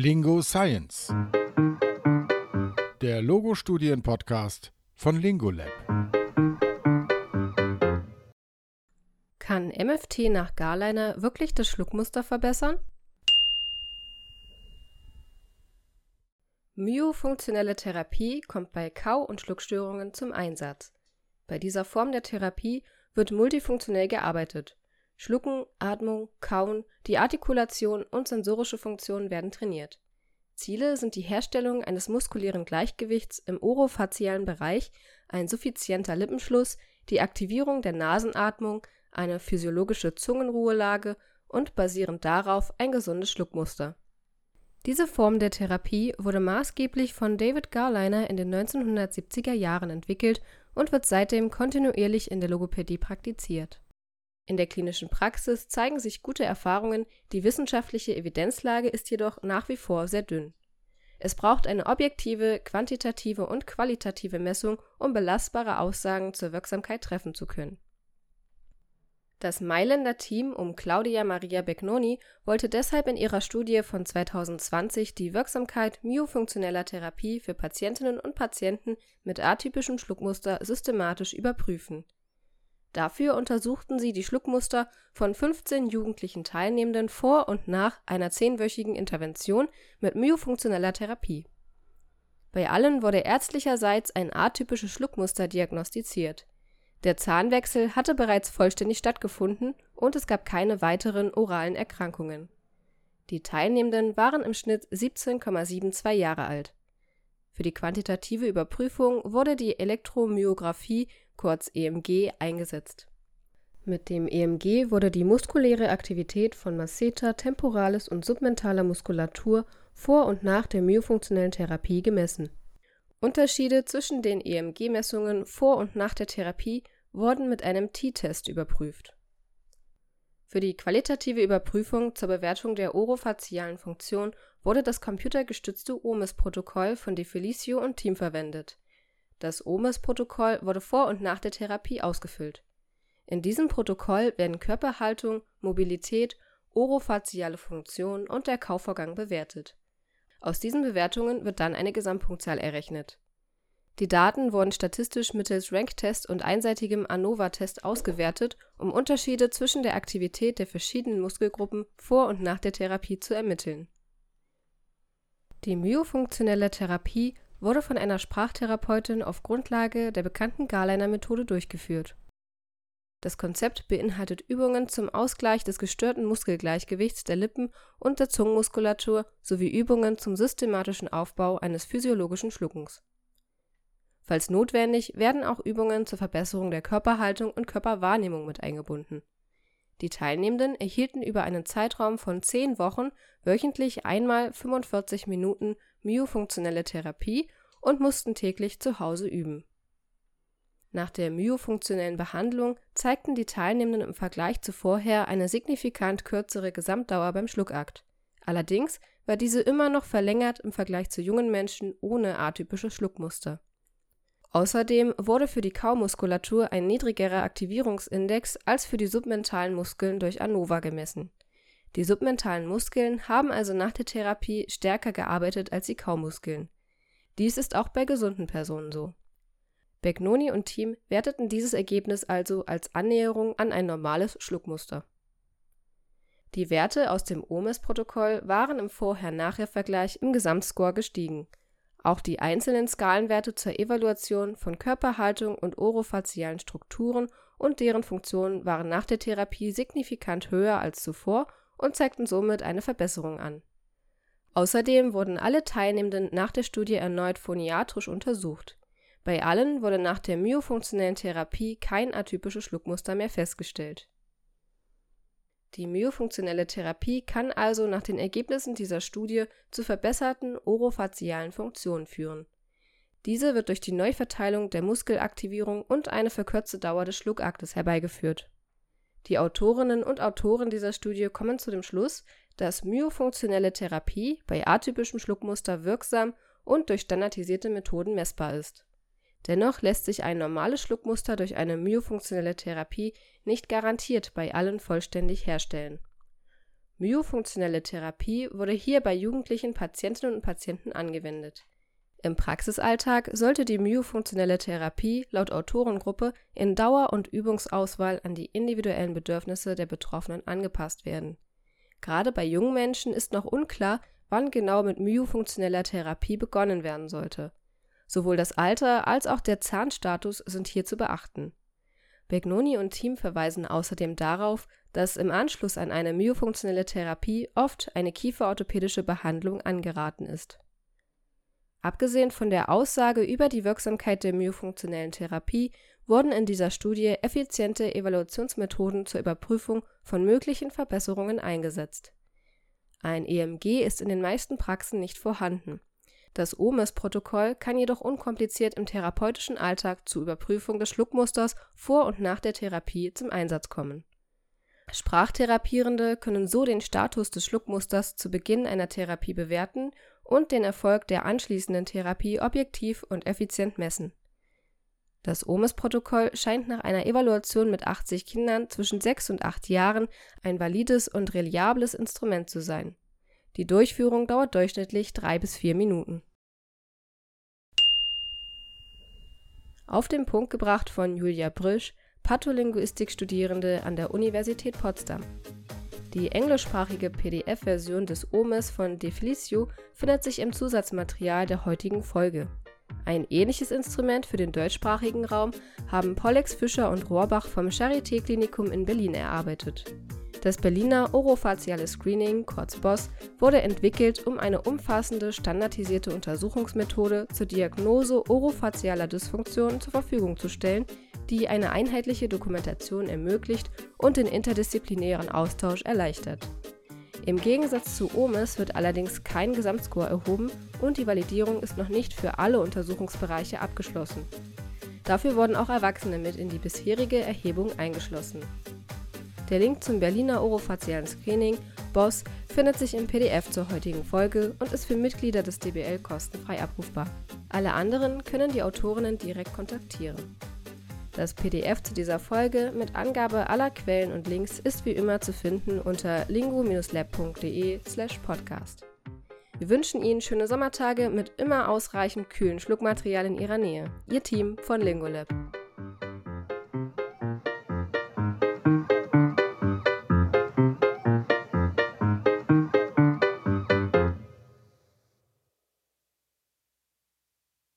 Lingo Science. Der Logo-Studien-Podcast von Lingolab. Kann MFT nach Garliner wirklich das Schluckmuster verbessern? Myofunktionelle Therapie kommt bei Kau- und Schluckstörungen zum Einsatz. Bei dieser Form der Therapie wird multifunktionell gearbeitet. Schlucken, Atmung, Kauen, die Artikulation und sensorische Funktionen werden trainiert. Ziele sind die Herstellung eines muskulären Gleichgewichts im orofazialen Bereich, ein suffizienter Lippenschluss, die Aktivierung der Nasenatmung, eine physiologische Zungenruhelage und basierend darauf ein gesundes Schluckmuster. Diese Form der Therapie wurde maßgeblich von David Garliner in den 1970er Jahren entwickelt und wird seitdem kontinuierlich in der Logopädie praktiziert in der klinischen Praxis zeigen sich gute Erfahrungen, die wissenschaftliche Evidenzlage ist jedoch nach wie vor sehr dünn. Es braucht eine objektive, quantitative und qualitative Messung, um belastbare Aussagen zur Wirksamkeit treffen zu können. Das Mailänder Team um Claudia Maria Begnoni wollte deshalb in ihrer Studie von 2020 die Wirksamkeit myofunktioneller Therapie für Patientinnen und Patienten mit atypischem Schluckmuster systematisch überprüfen Dafür untersuchten sie die Schluckmuster von 15 jugendlichen Teilnehmenden vor und nach einer zehnwöchigen Intervention mit myofunktioneller Therapie. Bei allen wurde ärztlicherseits ein atypisches Schluckmuster diagnostiziert. Der Zahnwechsel hatte bereits vollständig stattgefunden und es gab keine weiteren oralen Erkrankungen. Die Teilnehmenden waren im Schnitt 17,72 Jahre alt. Für die quantitative Überprüfung wurde die Elektromyographie kurz EMG, eingesetzt. Mit dem EMG wurde die muskuläre Aktivität von Masseter, temporalis und submentaler Muskulatur vor und nach der myofunktionellen Therapie gemessen. Unterschiede zwischen den EMG-Messungen vor und nach der Therapie wurden mit einem T-Test überprüft. Für die qualitative Überprüfung zur Bewertung der orofazialen Funktion wurde das computergestützte OMIS-Protokoll von De Felicio und Team verwendet das OMES-Protokoll wurde vor und nach der Therapie ausgefüllt. In diesem Protokoll werden Körperhaltung, Mobilität, orofaziale Funktion und der Kaufvorgang bewertet. Aus diesen Bewertungen wird dann eine Gesamtpunktzahl errechnet. Die Daten wurden statistisch mittels Rank-Test und einseitigem ANOVA-Test ausgewertet, um Unterschiede zwischen der Aktivität der verschiedenen Muskelgruppen vor und nach der Therapie zu ermitteln. Die myofunktionelle Therapie wurde von einer Sprachtherapeutin auf Grundlage der bekannten Garliner-Methode durchgeführt. Das Konzept beinhaltet Übungen zum Ausgleich des gestörten Muskelgleichgewichts der Lippen und der Zungenmuskulatur sowie Übungen zum systematischen Aufbau eines physiologischen Schluckens. Falls notwendig, werden auch Übungen zur Verbesserung der Körperhaltung und Körperwahrnehmung mit eingebunden. Die Teilnehmenden erhielten über einen Zeitraum von zehn Wochen wöchentlich einmal 45 Minuten myofunktionelle Therapie und mussten täglich zu Hause üben. Nach der myofunktionellen Behandlung zeigten die Teilnehmenden im Vergleich zu vorher eine signifikant kürzere Gesamtdauer beim Schluckakt. Allerdings war diese immer noch verlängert im Vergleich zu jungen Menschen ohne atypische Schluckmuster. Außerdem wurde für die Kaumuskulatur ein niedrigerer Aktivierungsindex als für die submentalen Muskeln durch ANOVA gemessen die submentalen Muskeln haben also nach der Therapie stärker gearbeitet als die Kaumuskeln. Dies ist auch bei gesunden Personen so. Begnoni und Team werteten dieses Ergebnis also als Annäherung an ein normales Schluckmuster. Die Werte aus dem OMES-Protokoll waren im Vorher-Nachher-Vergleich im Gesamtscore gestiegen. Auch die einzelnen Skalenwerte zur Evaluation von Körperhaltung und orofazialen Strukturen und deren Funktionen waren nach der Therapie signifikant höher als zuvor und zeigten somit eine Verbesserung an. Außerdem wurden alle Teilnehmenden nach der Studie erneut phoniatrisch untersucht. Bei allen wurde nach der myofunktionellen Therapie kein atypisches Schluckmuster mehr festgestellt. Die myofunktionelle Therapie kann also nach den Ergebnissen dieser Studie zu verbesserten orofazialen Funktionen führen. Diese wird durch die Neuverteilung der Muskelaktivierung und eine verkürzte Dauer des Schluckaktes herbeigeführt die Autorinnen und Autoren dieser Studie kommen zu dem Schluss, dass myofunktionelle Therapie bei atypischem Schluckmuster wirksam und durch standardisierte Methoden messbar ist. Dennoch lässt sich ein normales Schluckmuster durch eine myofunktionelle Therapie nicht garantiert bei allen vollständig herstellen. Myofunktionelle Therapie wurde hier bei jugendlichen Patientinnen und Patienten angewendet. Im Praxisalltag sollte die myofunktionelle Therapie laut Autorengruppe in Dauer und Übungsauswahl an die individuellen Bedürfnisse der Betroffenen angepasst werden. Gerade bei jungen Menschen ist noch unklar, wann genau mit myofunktioneller Therapie begonnen werden sollte. Sowohl das Alter als auch der Zahnstatus sind hier zu beachten. Begnoni und Team verweisen außerdem darauf, dass im Anschluss an eine myofunktionelle Therapie oft eine kieferorthopädische Behandlung angeraten ist. Abgesehen von der Aussage über die Wirksamkeit der myofunktionellen Therapie wurden in dieser Studie effiziente Evaluationsmethoden zur Überprüfung von möglichen Verbesserungen eingesetzt. Ein EMG ist in den meisten Praxen nicht vorhanden. Das OMIS-Protokoll kann jedoch unkompliziert im therapeutischen Alltag zur Überprüfung des Schluckmusters vor und nach der Therapie zum Einsatz kommen. Sprachtherapierende können so den Status des Schluckmusters zu Beginn einer Therapie bewerten und den Erfolg der anschließenden Therapie objektiv und effizient messen. Das OMIS-Protokoll scheint nach einer Evaluation mit 80 Kindern zwischen 6 und 8 Jahren ein valides und reliables Instrument zu sein. Die Durchführung dauert durchschnittlich 3 bis 4 Minuten. Auf den Punkt gebracht von Julia Brüsch, Patholinguistik-Studierende an der Universität Potsdam. Die englischsprachige PDF-Version des OMES von Deflicio findet sich im Zusatzmaterial der heutigen Folge. Ein ähnliches Instrument für den deutschsprachigen Raum haben Pollex Fischer und Rohrbach vom Charité Klinikum in Berlin erarbeitet. Das Berliner Orofaziale Screening, kurz BOSS, wurde entwickelt, um eine umfassende, standardisierte Untersuchungsmethode zur Diagnose orofazialer Dysfunktionen zur Verfügung zu stellen, die eine einheitliche Dokumentation ermöglicht und den interdisziplinären Austausch erleichtert. Im Gegensatz zu OMIS wird allerdings kein Gesamtscore erhoben und die Validierung ist noch nicht für alle Untersuchungsbereiche abgeschlossen. Dafür wurden auch Erwachsene mit in die bisherige Erhebung eingeschlossen. Der Link zum Berliner Orofazialen Screening BOSS findet sich im PDF zur heutigen Folge und ist für Mitglieder des DBL kostenfrei abrufbar. Alle anderen können die Autorinnen direkt kontaktieren. Das PDF zu dieser Folge mit Angabe aller Quellen und Links ist wie immer zu finden unter lingo-lab.de/podcast. Wir wünschen Ihnen schöne Sommertage mit immer ausreichend kühlen Schluckmaterial in Ihrer Nähe. Ihr Team von Lingolab.